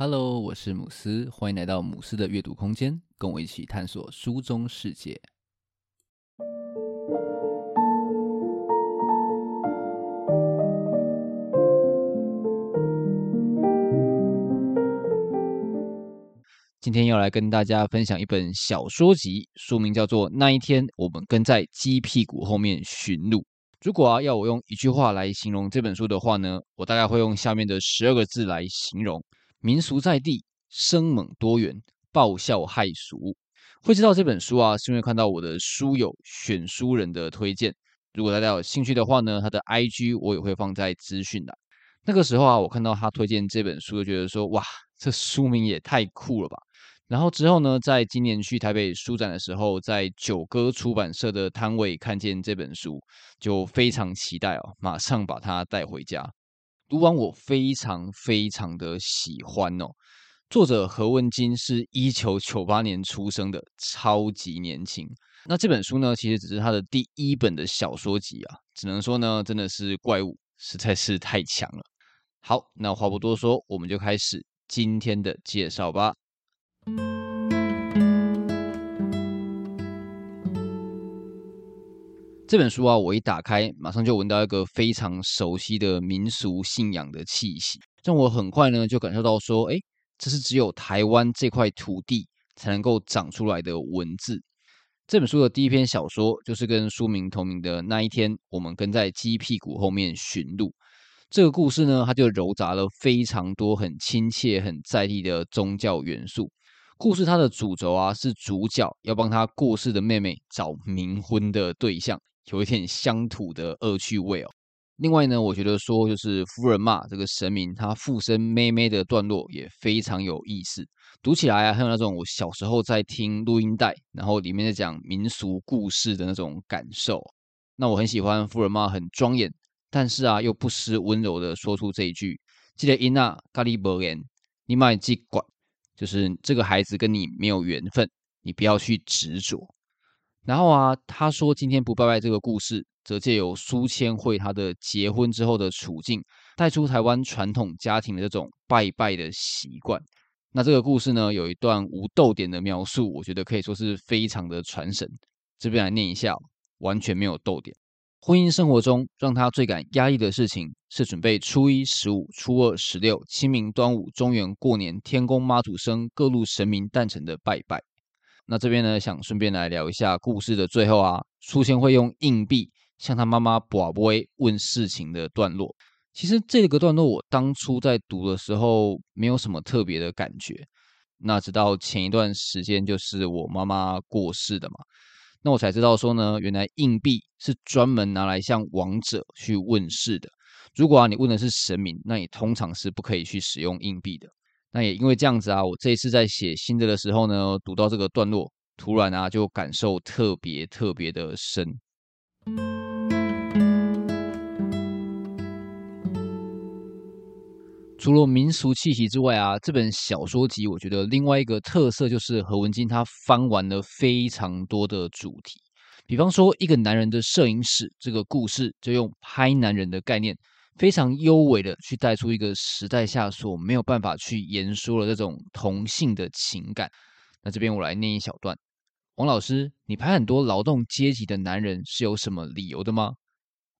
Hello，我是姆斯，欢迎来到姆斯的阅读空间，跟我一起探索书中世界。今天要来跟大家分享一本小说集，书名叫做《那一天，我们跟在鸡屁股后面寻路》。如果啊要我用一句话来形容这本书的话呢，我大概会用下面的十二个字来形容。民俗在地，生猛多元，爆笑骇俗。会知道这本书啊，是因为看到我的书友选书人的推荐。如果大家有兴趣的话呢，他的 IG 我也会放在资讯栏。那个时候啊，我看到他推荐这本书，就觉得说，哇，这书名也太酷了吧！然后之后呢，在今年去台北书展的时候，在九歌出版社的摊位看见这本书，就非常期待哦，马上把它带回家。读完我非常非常的喜欢哦，作者何文金是一九九八年出生的，超级年轻。那这本书呢，其实只是他的第一本的小说集啊，只能说呢，真的是怪物，实在是太强了。好，那话不多说，我们就开始今天的介绍吧。这本书啊，我一打开，马上就闻到一个非常熟悉的民俗信仰的气息，让我很快呢就感受到说，哎，这是只有台湾这块土地才能够长出来的文字。这本书的第一篇小说就是跟书名同名的那一天，我们跟在鸡屁股后面寻路。这个故事呢，它就糅杂了非常多很亲切、很在地的宗教元素。故事它的主轴啊，是主角要帮他过世的妹妹找冥婚的对象。有一点乡土的恶趣味哦。另外呢，我觉得说就是夫人骂这个神明他附身妹妹的段落也非常有意思，读起来啊，很有那种我小时候在听录音带，然后里面在讲民俗故事的那种感受。那我很喜欢夫人骂很庄严，但是啊又不失温柔的说出这一句：“记得伊娜咖喱伯言，你买记管，就是这个孩子跟你没有缘分，你不要去执着。”然后啊，他说今天不拜拜这个故事，则借由苏千惠她的结婚之后的处境，带出台湾传统家庭的这种拜拜的习惯。那这个故事呢，有一段无逗点的描述，我觉得可以说是非常的传神。这边来念一下，完全没有逗点。婚姻生活中让他最感压抑的事情，是准备初一、十五、初二、十六、清明、端午、中元、过年、天公、妈祖生各路神明诞辰的拜拜。那这边呢，想顺便来聊一下故事的最后啊，苏千惠用硬币向他妈妈博杯问事情的段落。其实这个段落我当初在读的时候没有什么特别的感觉，那直到前一段时间就是我妈妈过世的嘛，那我才知道说呢，原来硬币是专门拿来向王者去问事的。如果啊你问的是神明，那你通常是不可以去使用硬币的。那也因为这样子啊，我这一次在写心得的时候呢，读到这个段落，突然啊就感受特别特别的深。除了民俗气息之外啊，这本小说集我觉得另外一个特色就是何文金他翻完了非常多的主题，比方说一个男人的摄影史这个故事，就用拍男人的概念。非常优美的去带出一个时代下所没有办法去言说的这种同性的情感。那这边我来念一小段：王老师，你拍很多劳动阶级的男人是有什么理由的吗？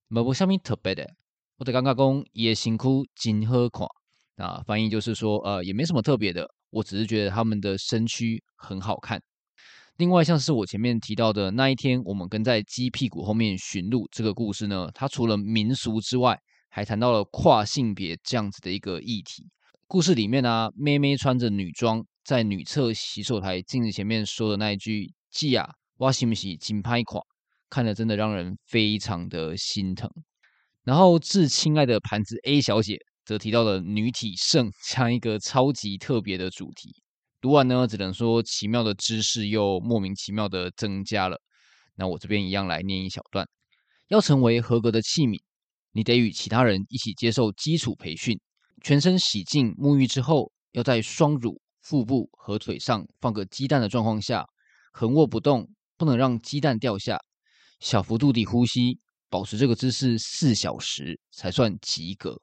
没有什么特别的，我的刚刚讲也辛苦金喝垮。啊，翻译就是说，呃，也没什么特别的，我只是觉得他们的身躯很好看。另外，像是我前面提到的那一天，我们跟在鸡屁股后面寻路这个故事呢，它除了民俗之外，还谈到了跨性别这样子的一个议题。故事里面呢、啊，妹妹穿着女装在女厕洗手台镜子前面说的那一句“记啊，我是不是金拍垮”，看着真的让人非常的心疼。然后致亲爱的盘子 A 小姐则提到了女体盛 这样一个超级特别的主题。读完呢，只能说奇妙的知识又莫名其妙的增加了。那我这边一样来念一小段：要成为合格的器皿。你得与其他人一起接受基础培训，全身洗净沐浴之后，要在双乳、腹部和腿上放个鸡蛋的状况下，横卧不动，不能让鸡蛋掉下，小幅度地呼吸，保持这个姿势四小时才算及格。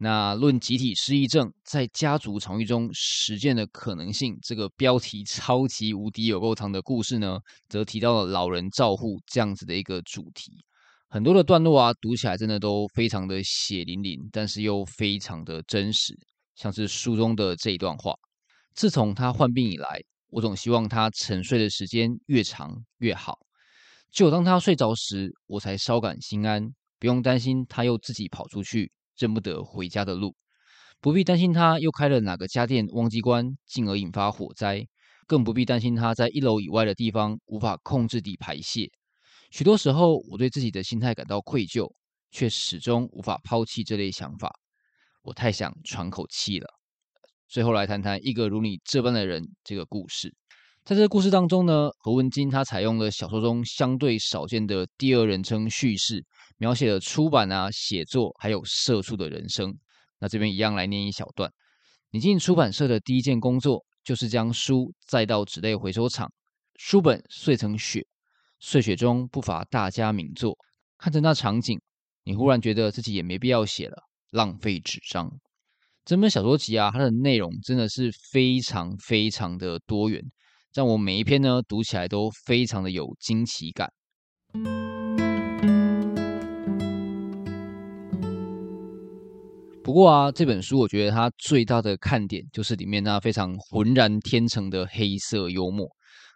那论集体失忆症在家族场域中实践的可能性，这个标题超级无敌有够长的故事呢，则提到了老人照护这样子的一个主题。很多的段落啊，读起来真的都非常的血淋淋，但是又非常的真实。像是书中的这一段话：自从他患病以来，我总希望他沉睡的时间越长越好。只有当他睡着时，我才稍感心安，不用担心他又自己跑出去。认不得回家的路，不必担心他又开了哪个家电忘记关，进而引发火灾，更不必担心他在一楼以外的地方无法控制地排泄。许多时候，我对自己的心态感到愧疚，却始终无法抛弃这类想法。我太想喘口气了。最后来谈谈一个如你这般的人这个故事。在这个故事当中呢，何文金他采用了小说中相对少见的第二人称叙事。描写了出版啊、写作还有社畜的人生。那这边一样来念一小段：你进出版社的第一件工作，就是将书载到纸类回收厂，书本碎成雪，碎雪中不乏大家名作。看着那场景，你忽然觉得自己也没必要写了，浪费纸张。整本小说集啊，它的内容真的是非常非常的多元，让我每一篇呢读起来都非常的有惊奇感。不过啊，这本书我觉得它最大的看点就是里面那非常浑然天成的黑色幽默，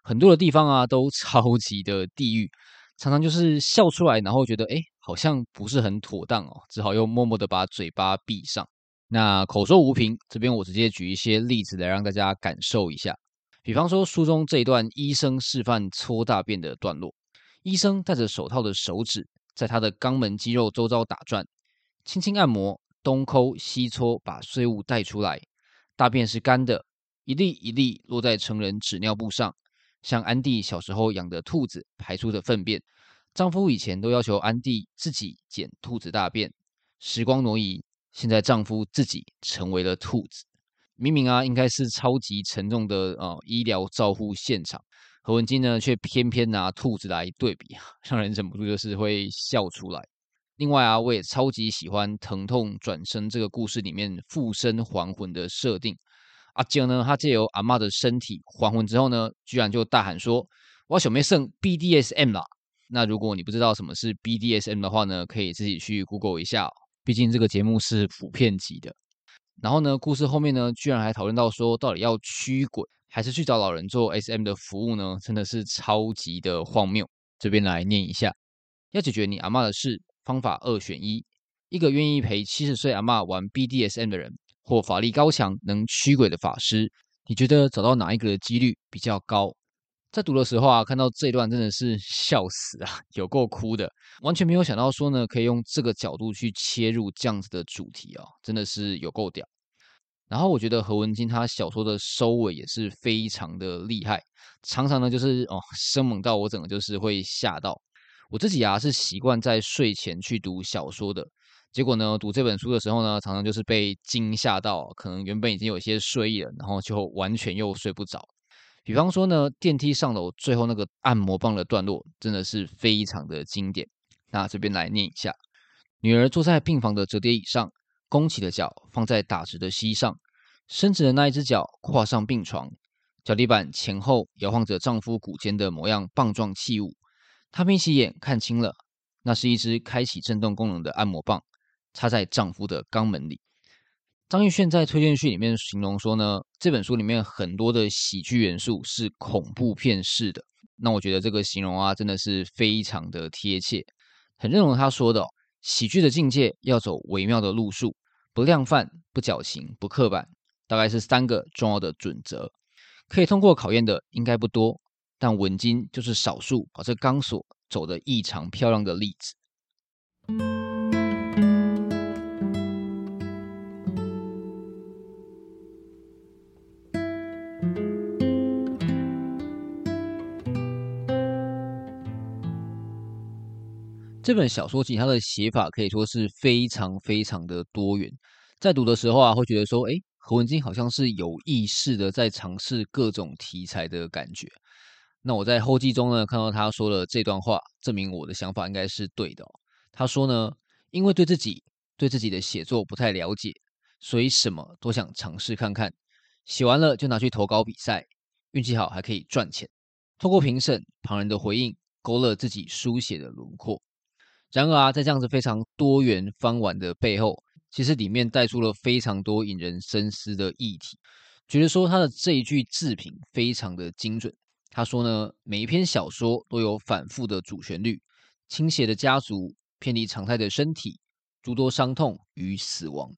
很多的地方啊都 超级的地狱，常常就是笑出来，然后觉得哎好像不是很妥当哦，只好又默默的把嘴巴闭上。那口说无凭，这边我直接举一些例子来让大家感受一下，比方说书中这一段医生示范搓大便的段落，医生戴着手套的手指在他的肛门肌肉周遭打转，轻轻按摩。东抠西搓，把碎物带出来。大便是干的，一粒一粒落在成人纸尿布上，像安迪小时候养的兔子排出的粪便。丈夫以前都要求安迪自己捡兔子大便。时光挪移，现在丈夫自己成为了兔子。明明啊，应该是超级沉重的啊、呃、医疗照护现场，何文金呢却偏偏拿兔子来对比，让人忍不住就是会笑出来。另外啊，我也超级喜欢疼痛转身这个故事里面附身还魂的设定。阿杰呢，他借由阿嬷的身体还魂之后呢，居然就大喊说：“我小妹剩 BDSM 啦！”那如果你不知道什么是 BDSM 的话呢，可以自己去 Google 一下，毕竟这个节目是普遍级的。然后呢，故事后面呢，居然还讨论到说，到底要驱鬼还是去找老人做 SM 的服务呢？真的是超级的荒谬。这边来念一下：要解决你阿嬷的事。方法二选一：一个愿意陪七十岁阿嬷玩 BDSM 的人，或法力高强能驱鬼的法师。你觉得找到哪一个的几率比较高？在读的时候啊，看到这一段真的是笑死啊，有够哭的，完全没有想到说呢，可以用这个角度去切入这样子的主题啊，真的是有够屌。然后我觉得何文金他小说的收尾也是非常的厉害，常常呢就是哦生猛到我整个就是会吓到。我自己啊是习惯在睡前去读小说的，结果呢，读这本书的时候呢，常常就是被惊吓到，可能原本已经有些睡意了，然后就完全又睡不着。比方说呢，电梯上楼最后那个按摩棒的段落，真的是非常的经典。那这边来念一下：女儿坐在病房的折叠椅上，弓起的脚放在打直的膝上，伸直的那一只脚跨上病床，脚底板前后摇晃着丈夫骨间的模样棒状器物。她眯起眼看清了，那是一只开启震动功能的按摩棒，插在丈夫的肛门里。张亦绚在推荐序里面形容说呢，这本书里面很多的喜剧元素是恐怖片式的。那我觉得这个形容啊，真的是非常的贴切，很认同他说的，喜剧的境界要走微妙的路数，不量贩、不矫情、不刻板，大概是三个重要的准则，可以通过考验的应该不多。但文金就是少数把这钢索走得异常漂亮的例子。这本小说集它的写法可以说是非常非常的多元，在读的时候啊，会觉得说，哎，何文金好像是有意识的在尝试各种题材的感觉。那我在后记中呢，看到他说了这段话，证明我的想法应该是对的哦。他说呢，因为对自己、对自己的写作不太了解，所以什么都想尝试看看。写完了就拿去投稿比赛，运气好还可以赚钱。透过评审、旁人的回应，勾勒自己书写的轮廓。然而啊，在这样子非常多元翻玩的背后，其实里面带出了非常多引人深思的议题。觉得说他的这一句自评非常的精准。他说呢，每一篇小说都有反复的主旋律，倾斜的家族，偏离常态的身体，诸多伤痛与死亡。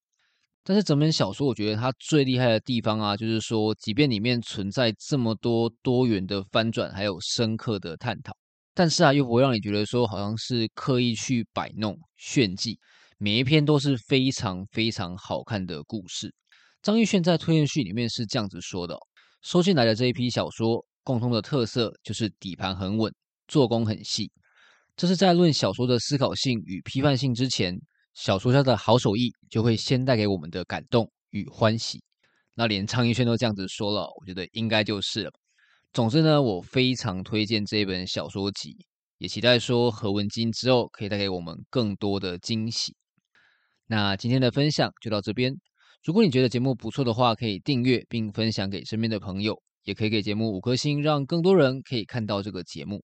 但是整本小说，我觉得它最厉害的地方啊，就是说，即便里面存在这么多多元的翻转，还有深刻的探讨，但是啊，又不会让你觉得说好像是刻意去摆弄炫技。每一篇都是非常非常好看的故事。张亦绚在推荐序里面是这样子说的：收进来的这一批小说，共通的特色就是底盘很稳，做工很细。这是在论小说的思考性与批判性之前。小说家的好手艺就会先带给我们的感动与欢喜。那连张亦绚都这样子说了，我觉得应该就是了。总之呢，我非常推荐这一本小说集，也期待说何文金之后可以带给我们更多的惊喜。那今天的分享就到这边。如果你觉得节目不错的话，可以订阅并分享给身边的朋友，也可以给节目五颗星，让更多人可以看到这个节目。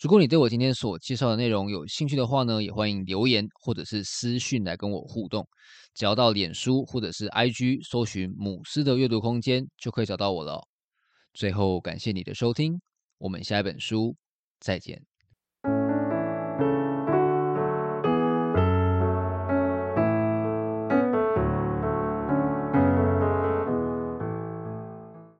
如果你对我今天所介绍的内容有兴趣的话呢，也欢迎留言或者是私讯来跟我互动。只要到脸书或者是 IG 搜寻“母狮的阅读空间”，就可以找到我了。最后，感谢你的收听，我们下一本书再见。